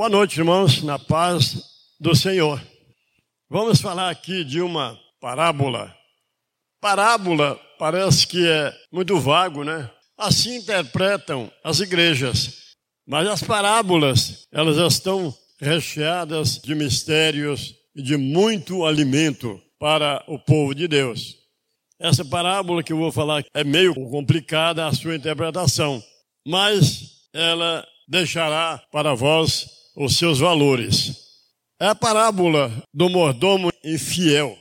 Boa noite, irmãos, na paz do Senhor. Vamos falar aqui de uma parábola. Parábola parece que é muito vago, né? Assim interpretam as igrejas. Mas as parábolas, elas estão recheadas de mistérios e de muito alimento para o povo de Deus. Essa parábola que eu vou falar é meio complicada a sua interpretação, mas ela deixará para vós os seus valores. É a parábola do mordomo infiel.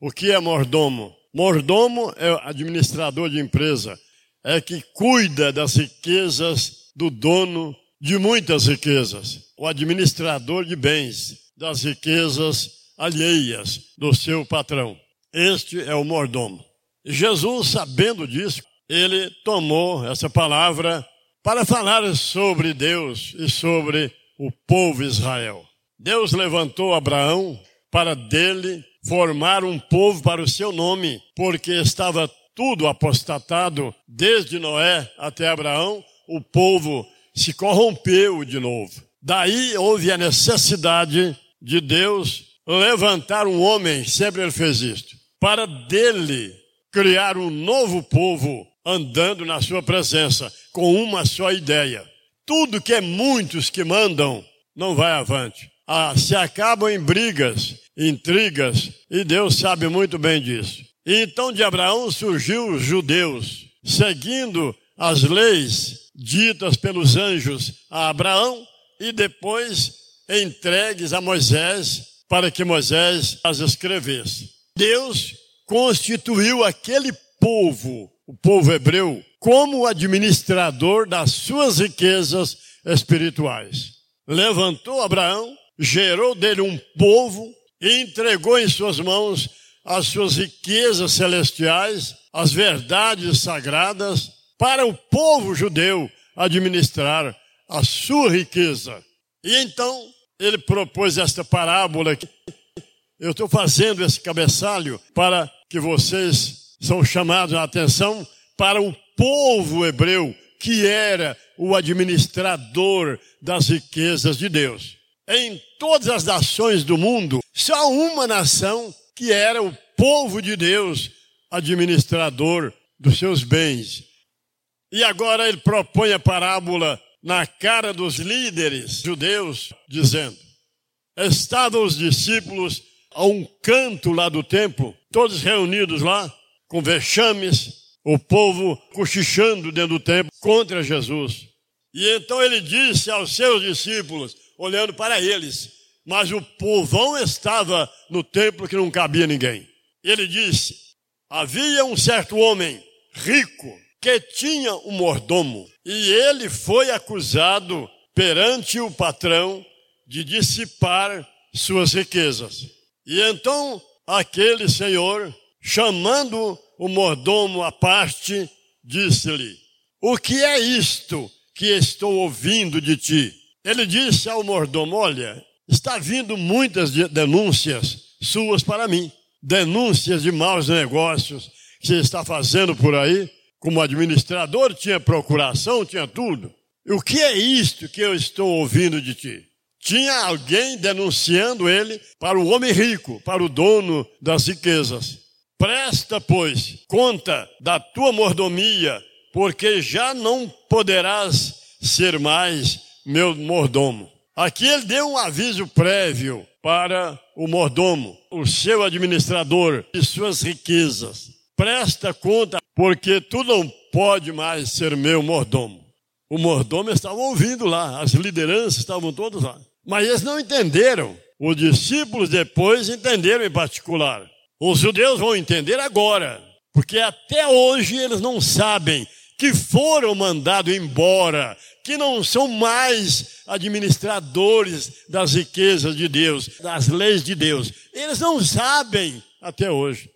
O que é mordomo? Mordomo é administrador de empresa, é que cuida das riquezas do dono de muitas riquezas, o administrador de bens, das riquezas alheias do seu patrão. Este é o mordomo. Jesus, sabendo disso, ele tomou essa palavra para falar sobre Deus e sobre o povo Israel. Deus levantou Abraão para dele formar um povo para o seu nome, porque estava tudo apostatado, desde Noé até Abraão, o povo se corrompeu de novo. Daí houve a necessidade de Deus levantar um homem, sempre ele fez isto, para dele criar um novo povo andando na sua presença, com uma só ideia. Tudo que é muitos que mandam não vai avante. Ah, se acabam em brigas, intrigas, e Deus sabe muito bem disso. Então de Abraão surgiu os judeus, seguindo as leis ditas pelos anjos a Abraão e depois entregues a Moisés para que Moisés as escrevesse. Deus constituiu aquele povo o povo hebreu como administrador das suas riquezas espirituais. Levantou Abraão, gerou dele um povo e entregou em suas mãos as suas riquezas celestiais, as verdades sagradas, para o povo judeu administrar a sua riqueza. E então ele propôs esta parábola. Eu estou fazendo esse cabeçalho para que vocês são chamados a atenção para o povo hebreu, que era o administrador das riquezas de Deus. Em todas as nações do mundo, só uma nação que era o povo de Deus, administrador dos seus bens. E agora ele propõe a parábola na cara dos líderes judeus, dizendo: Estavam os discípulos a um canto lá do templo, todos reunidos lá, com vexames, o povo cochichando dentro do templo contra Jesus. E então ele disse aos seus discípulos, olhando para eles, mas o povão estava no templo que não cabia ninguém. Ele disse: Havia um certo homem rico que tinha um mordomo, e ele foi acusado perante o patrão de dissipar suas riquezas. E então aquele senhor, chamando o mordomo à parte, disse-lhe: O que é isto que estou ouvindo de ti? Ele disse ao mordomo: Olha, está vindo muitas denúncias suas para mim, denúncias de maus negócios que você está fazendo por aí. Como administrador, tinha procuração, tinha tudo. E o que é isto que eu estou ouvindo de ti? Tinha alguém denunciando ele para o homem rico, para o dono das riquezas. Presta, pois, conta da tua mordomia, porque já não poderás ser mais meu mordomo. Aqui ele deu um aviso prévio para o mordomo, o seu administrador e suas riquezas. Presta conta, porque tu não pode mais ser meu mordomo. O mordomo estava ouvindo lá, as lideranças estavam todas lá. Mas eles não entenderam. Os discípulos depois entenderam em particular. Os judeus vão entender agora, porque até hoje eles não sabem que foram mandados embora, que não são mais administradores das riquezas de Deus, das leis de Deus. Eles não sabem até hoje.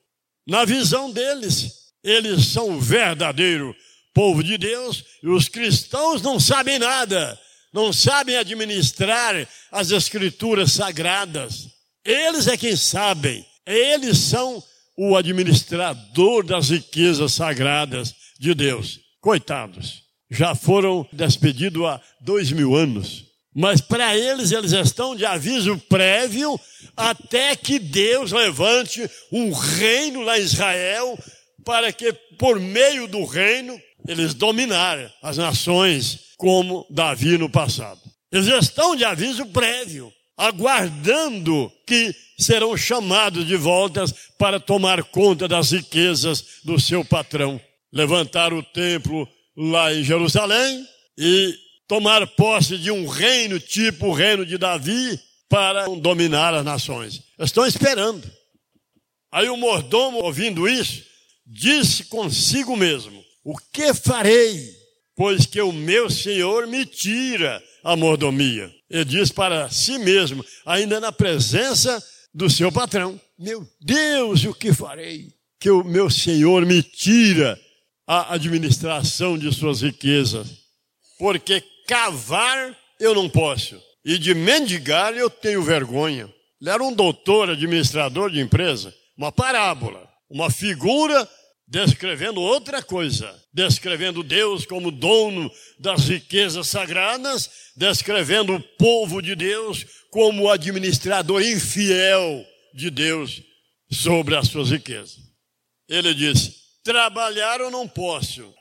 Na visão deles, eles são o verdadeiro povo de Deus e os cristãos não sabem nada, não sabem administrar as escrituras sagradas. Eles é quem sabem. Eles são o administrador das riquezas sagradas de Deus. Coitados, já foram despedidos há dois mil anos. Mas para eles, eles estão de aviso prévio até que Deus levante um reino lá em Israel, para que, por meio do reino, eles dominarem as nações como Davi no passado. Eles estão de aviso prévio, aguardando que serão chamados de volta para tomar conta das riquezas do seu patrão. Levantar o templo lá em Jerusalém e tomar posse de um reino tipo o reino de Davi para dominar as nações. Estão esperando. Aí o mordomo, ouvindo isso, disse consigo mesmo: O que farei? Pois que o meu senhor me tira a mordomia. Ele diz para si mesmo, ainda na presença do seu patrão: Meu Deus, o que farei? Que o meu senhor me tira a administração de suas riquezas. Porque cavar eu não posso. E de mendigar eu tenho vergonha. Ele era um doutor, administrador de empresa. Uma parábola, uma figura descrevendo outra coisa, descrevendo Deus como dono das riquezas sagradas, descrevendo o povo de Deus como administrador infiel de Deus sobre as suas riquezas. Ele disse: trabalhar eu não posso,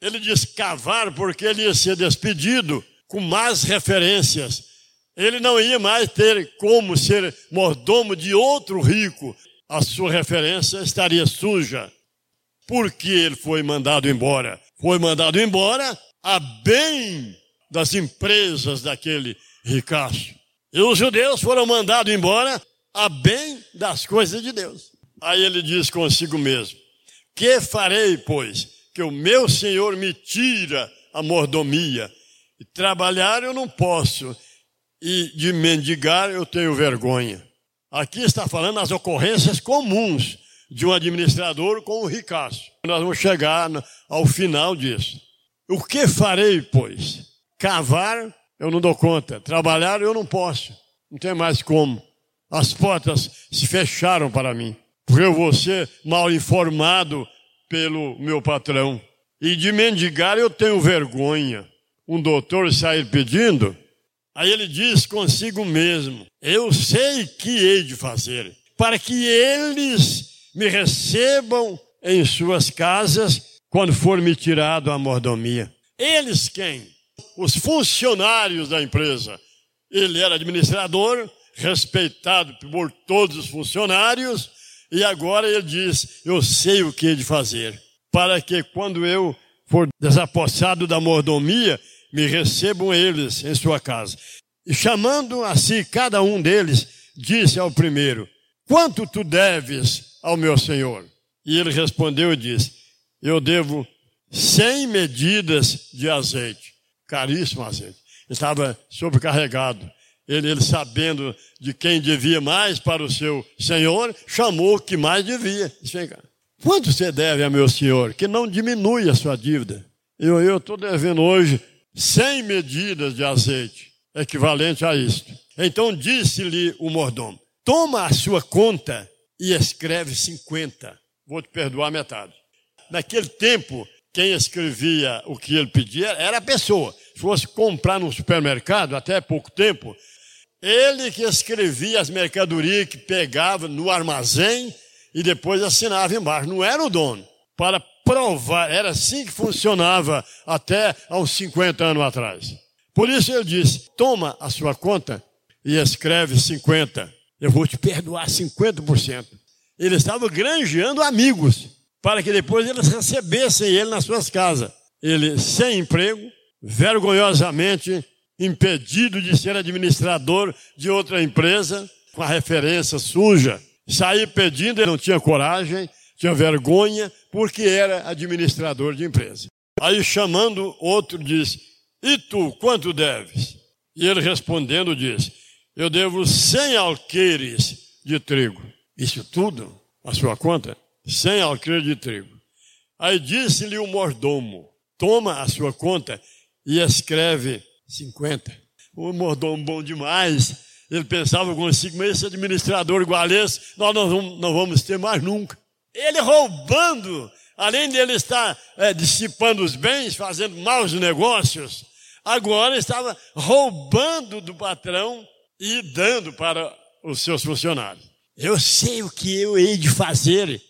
ele diz cavar porque ele ia ser despedido com más referências. Ele não ia mais ter como ser mordomo de outro rico. A sua referência estaria suja. Porque ele foi mandado embora? Foi mandado embora a bem das empresas daquele ricaço. E os judeus foram mandados embora a bem das coisas de Deus. Aí ele diz consigo mesmo: Que farei, pois? que o meu Senhor me tira a mordomia. E trabalhar eu não posso, e de mendigar eu tenho vergonha. Aqui está falando as ocorrências comuns de um administrador com um ricaço. Nós vamos chegar ao final disso. O que farei, pois? Cavar, eu não dou conta. Trabalhar, eu não posso. Não tem mais como. As portas se fecharam para mim. Porque eu vou ser mal informado pelo meu patrão. E de mendigar eu tenho vergonha. Um doutor sair pedindo, aí ele diz consigo mesmo: Eu sei que hei de fazer, para que eles me recebam em suas casas quando for me tirado a mordomia. Eles quem? Os funcionários da empresa. Ele era administrador, respeitado por todos os funcionários, e agora ele diz: Eu sei o que he de fazer, para que quando eu for desapossado da mordomia, me recebam eles em sua casa. E chamando a si cada um deles, disse ao primeiro: Quanto tu deves ao meu senhor? E ele respondeu e disse: Eu devo cem medidas de azeite, caríssimo azeite. Estava sobrecarregado ele, ele sabendo de quem devia mais para o seu senhor, chamou o que mais devia. Chega. Quanto você deve a meu senhor? Que não diminui a sua dívida. Eu estou devendo hoje 100 medidas de azeite, equivalente a isto. Então disse-lhe o mordomo: Toma a sua conta e escreve 50. Vou te perdoar metade. Naquele tempo, quem escrevia o que ele pedia era a pessoa. Se fosse comprar no supermercado, até pouco tempo, ele que escrevia as mercadorias que pegava no armazém e depois assinava embaixo. Não era o dono. Para provar, era assim que funcionava até uns 50 anos atrás. Por isso ele disse: toma a sua conta e escreve 50. Eu vou te perdoar 50%. Ele estava granjeando amigos para que depois eles recebessem ele nas suas casas. Ele, sem emprego, vergonhosamente impedido de ser administrador de outra empresa, com a referência suja. Sair pedindo, ele não tinha coragem, tinha vergonha, porque era administrador de empresa. Aí chamando outro diz: E tu, quanto deves? E ele respondendo diz: Eu devo cem alqueires de trigo. Isso tudo, a sua conta? Cem alqueires de trigo. Aí disse-lhe o mordomo: Toma a sua conta e escreve 50. O mordomo bom demais. Ele pensava consigo, mas esse administrador igual esse, nós não vamos, não vamos ter mais nunca. Ele roubando, além de ele estar é, dissipando os bens, fazendo maus negócios, agora estava roubando do patrão e dando para os seus funcionários. Eu sei o que eu hei de fazer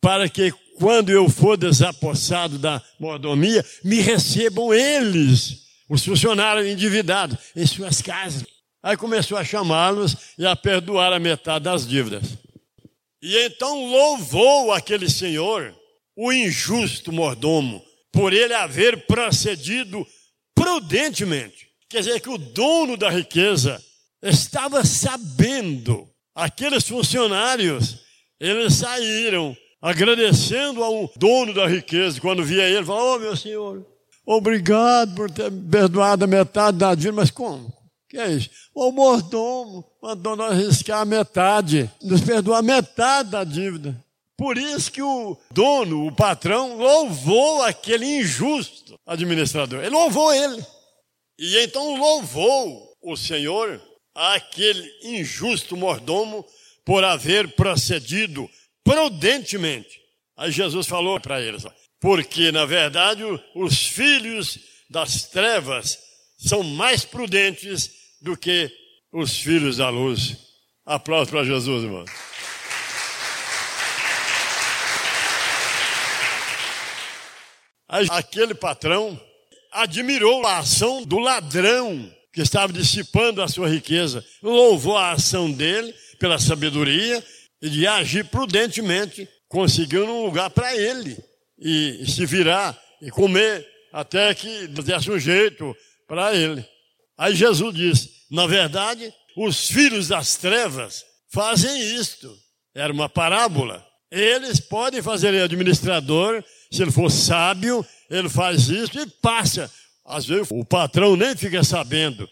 para que quando eu for desapossado da mordomia, me recebam eles, os funcionários endividados, em suas casas. Aí começou a chamá-los e a perdoar a metade das dívidas. E então louvou aquele senhor, o injusto mordomo, por ele haver procedido prudentemente. Quer dizer que o dono da riqueza estava sabendo. Aqueles funcionários, eles saíram agradecendo ao dono da riqueza. Quando via ele, falou: Ô oh, meu senhor, obrigado por ter perdoado a metade da dívida. Mas como? que é isso? O mordomo mandou nós riscar a metade, nos perdoar metade da dívida. Por isso que o dono, o patrão, louvou aquele injusto administrador. Ele louvou ele. E então louvou o Senhor aquele injusto mordomo por haver procedido prudentemente. Aí Jesus falou para eles: porque na verdade os filhos das trevas são mais prudentes do que os filhos da luz. Aplausos para Jesus, irmão. Aquele patrão admirou a ação do ladrão que estava dissipando a sua riqueza, louvou a ação dele pela sabedoria e de agir prudentemente, conseguiu um lugar para ele e, e, se virar e comer até que desse um jeito para ele. Aí Jesus disse: na verdade, os filhos das trevas fazem isto. Era uma parábola. Eles podem fazer administrador, se ele for sábio, ele faz isso e passa. Às vezes o patrão nem fica sabendo.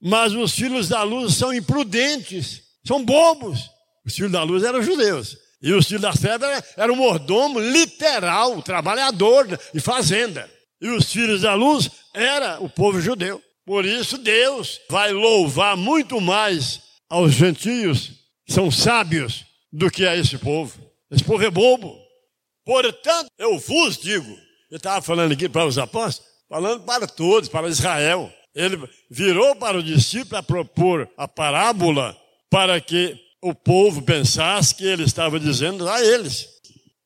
Mas os filhos da luz são imprudentes, são bobos. Os filhos da luz eram judeus. E os filhos das trevas eram mordomo literal, trabalhador de fazenda. E os filhos da luz era o povo judeu. Por isso Deus vai louvar muito mais aos gentios, que são sábios, do que a esse povo. Esse povo é bobo. Portanto, eu vos digo, eu estava falando aqui para os apóstolos, falando para todos, para Israel. Ele virou para o discípulo a propor a parábola para que o povo pensasse que ele estava dizendo a eles.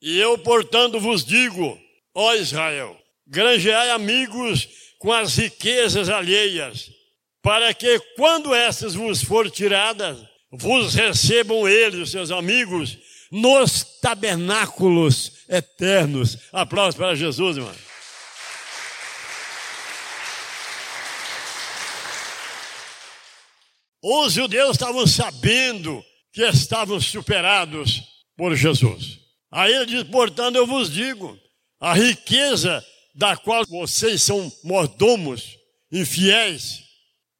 E eu, portanto, vos digo, ó Israel, granjeai amigos com as riquezas alheias, para que quando essas vos for tiradas, vos recebam eles, os seus amigos, nos tabernáculos eternos. Aplausos para Jesus, irmão. Os judeus estavam sabendo que estavam superados por Jesus. Aí ele diz: portanto, eu vos digo, a riqueza da qual vocês são mordomos, infiéis,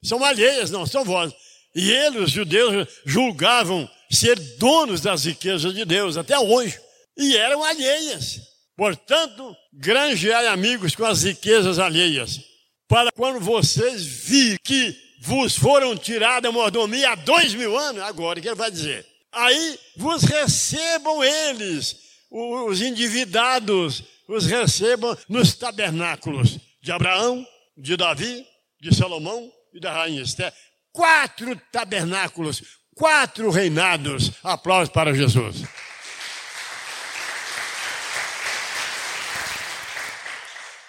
são alheias, não são vós. E eles, os judeus, julgavam ser donos das riquezas de Deus, até hoje, e eram alheias. Portanto, granjeai amigos com as riquezas alheias, para quando vocês virem que vos foram tiradas a mordomia há dois mil anos, agora que ele vai dizer. Aí vos recebam eles, os endividados, os recebam nos tabernáculos de Abraão, de Davi, de Salomão e da rainha Esther. Quatro tabernáculos, quatro reinados. Aplausos para Jesus.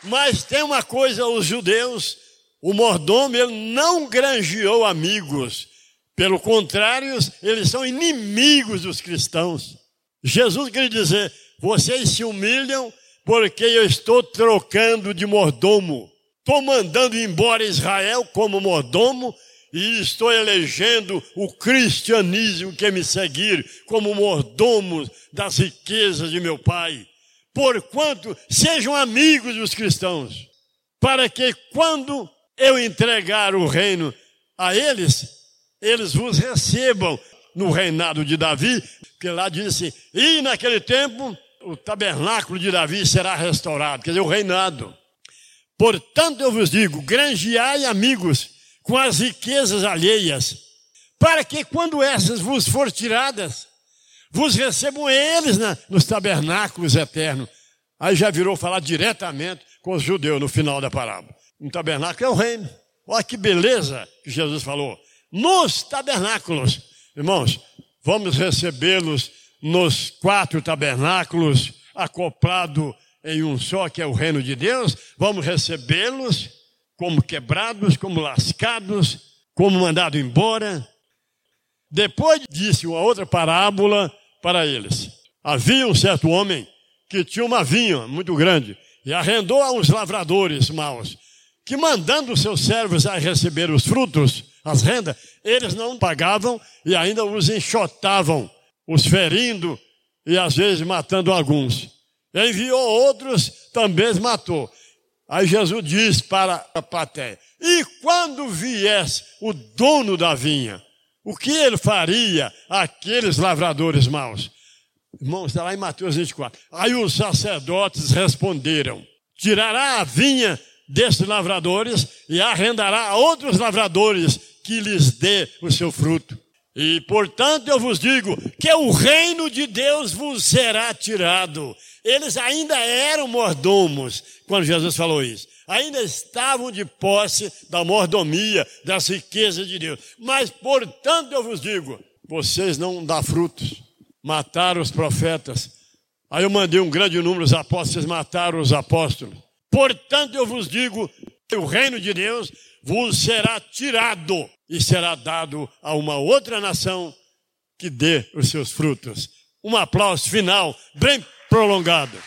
Mas tem uma coisa, os judeus o mordomo ele não granjeou amigos. Pelo contrário, eles são inimigos dos cristãos. Jesus quer dizer: vocês se humilham porque eu estou trocando de mordomo. Estou mandando embora Israel como mordomo e estou elegendo o cristianismo que me seguir como mordomo das riquezas de meu Pai. Porquanto sejam amigos dos cristãos, para que quando eu entregar o reino a eles, eles vos recebam no reinado de Davi, que lá diz assim, e naquele tempo o tabernáculo de Davi será restaurado, quer dizer, o reinado. Portanto, eu vos digo, granjeai amigos com as riquezas alheias, para que quando essas vos for tiradas, vos recebam eles nos tabernáculos eternos. Aí já virou falar diretamente com os judeus no final da parábola. Um tabernáculo é o reino. Olha que beleza que Jesus falou. Nos tabernáculos. Irmãos, vamos recebê-los nos quatro tabernáculos, acoplado em um só, que é o reino de Deus. Vamos recebê-los como quebrados, como lascados, como mandado embora. Depois disse uma outra parábola para eles. Havia um certo homem que tinha uma vinha muito grande e arrendou a uns lavradores maus, que mandando seus servos a receber os frutos, as rendas, eles não pagavam e ainda os enxotavam, os ferindo e às vezes matando alguns. Enviou outros, também matou. Aí Jesus diz para a plateia: E quando viesse o dono da vinha, o que ele faria àqueles lavradores maus? Irmãos, está lá em Mateus 24. Aí os sacerdotes responderam: Tirará a vinha desses lavradores e arrendará a outros lavradores que lhes dê o seu fruto. E portanto eu vos digo que o reino de Deus vos será tirado. Eles ainda eram mordomos quando Jesus falou isso. Ainda estavam de posse da mordomia, das riquezas de Deus. Mas portanto eu vos digo, vocês não dão frutos. Mataram os profetas. Aí eu mandei um grande número dos apóstolos, vocês mataram os apóstolos. Portanto eu vos digo, o reino de Deus vos será tirado e será dado a uma outra nação que dê os seus frutos. Um aplauso final bem prolongado.